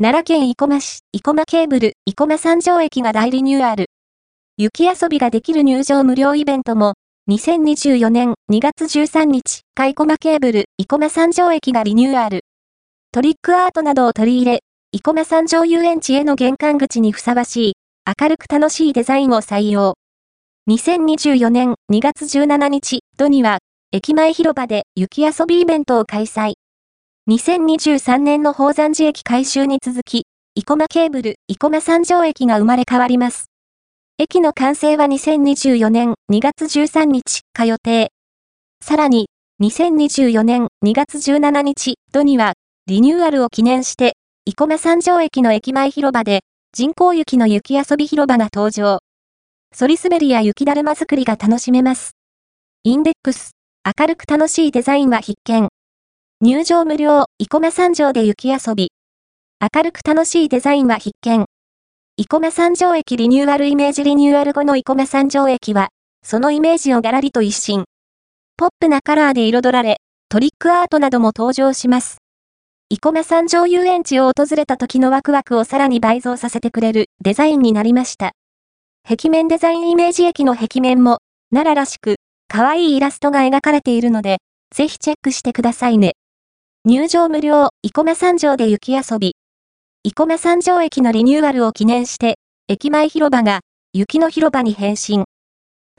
奈良県生駒市、生駒ケーブル、生駒三条駅が大リニューアル。雪遊びができる入場無料イベントも、2024年2月13日、海駒ケーブル、生駒三条駅がリニューアル。トリックアートなどを取り入れ、生駒三条遊園地への玄関口にふさわしい、明るく楽しいデザインを採用。2024年2月17日、土には、駅前広場で雪遊びイベントを開催。2023年の宝山寺駅改修に続き、生駒ケーブル、生駒三条駅が生まれ変わります。駅の完成は2024年2月13日、か予定。さらに、2024年2月17日、土には、リニューアルを記念して、生駒三条駅の駅前広場で、人工雪の雪遊び広場が登場。反り滑りや雪だるま作りが楽しめます。インデックス、明るく楽しいデザインは必見。入場無料、生駒三条で雪遊び。明るく楽しいデザインは必見。生駒三条駅リニューアルイメージリニューアル後の生駒三条駅は、そのイメージをガラリと一新。ポップなカラーで彩られ、トリックアートなども登場します。生駒三条遊園地を訪れた時のワクワクをさらに倍増させてくれるデザインになりました。壁面デザインイメージ駅の壁面も、奈良らしく、可愛いイラストが描かれているので、ぜひチェックしてくださいね。入場無料、生駒三条で雪遊び。生駒三条駅のリニューアルを記念して、駅前広場が、雪の広場に変身。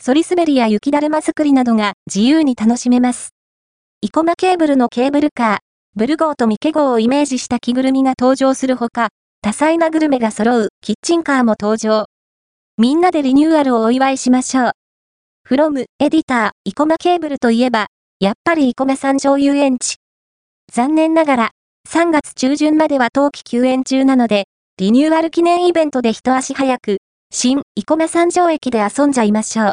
反り滑りや雪だるま作りなどが自由に楽しめます。生駒ケーブルのケーブルカー、ブルゴーとミケ号をイメージした着ぐるみが登場するほか、多彩なグルメが揃うキッチンカーも登場。みんなでリニューアルをお祝いしましょう。フロム、エディター、イコマケーブルといえば、やっぱりイコマ三条遊園地。残念ながら、3月中旬までは冬季休園中なので、リニューアル記念イベントで一足早く、新、生駒三条駅で遊んじゃいましょう。